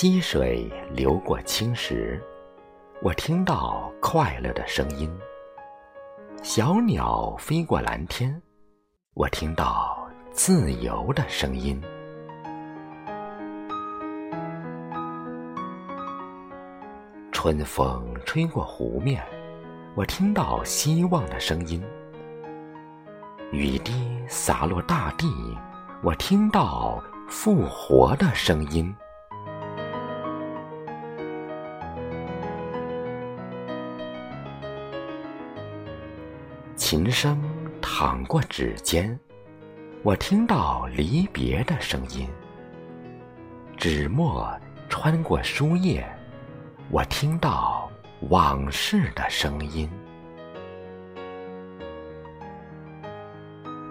溪水流过青石，我听到快乐的声音；小鸟飞过蓝天，我听到自由的声音。春风吹过湖面，我听到希望的声音；雨滴洒落大地，我听到复活的声音。琴声淌过指尖，我听到离别的声音；纸墨穿过书页，我听到往事的声音；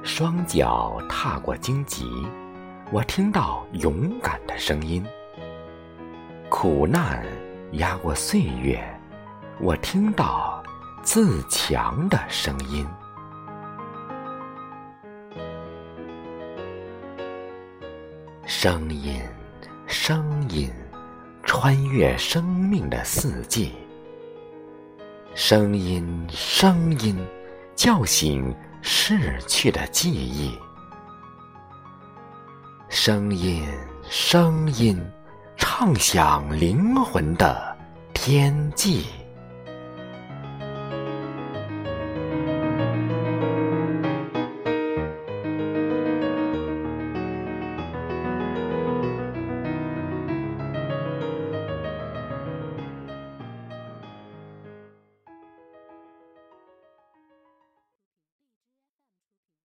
双脚踏过荆棘，我听到勇敢的声音；苦难压过岁月，我听到。自强的声音，声音，声音，穿越生命的四季；声音，声音，叫醒逝去的记忆；声音，声音，唱响灵魂的天际。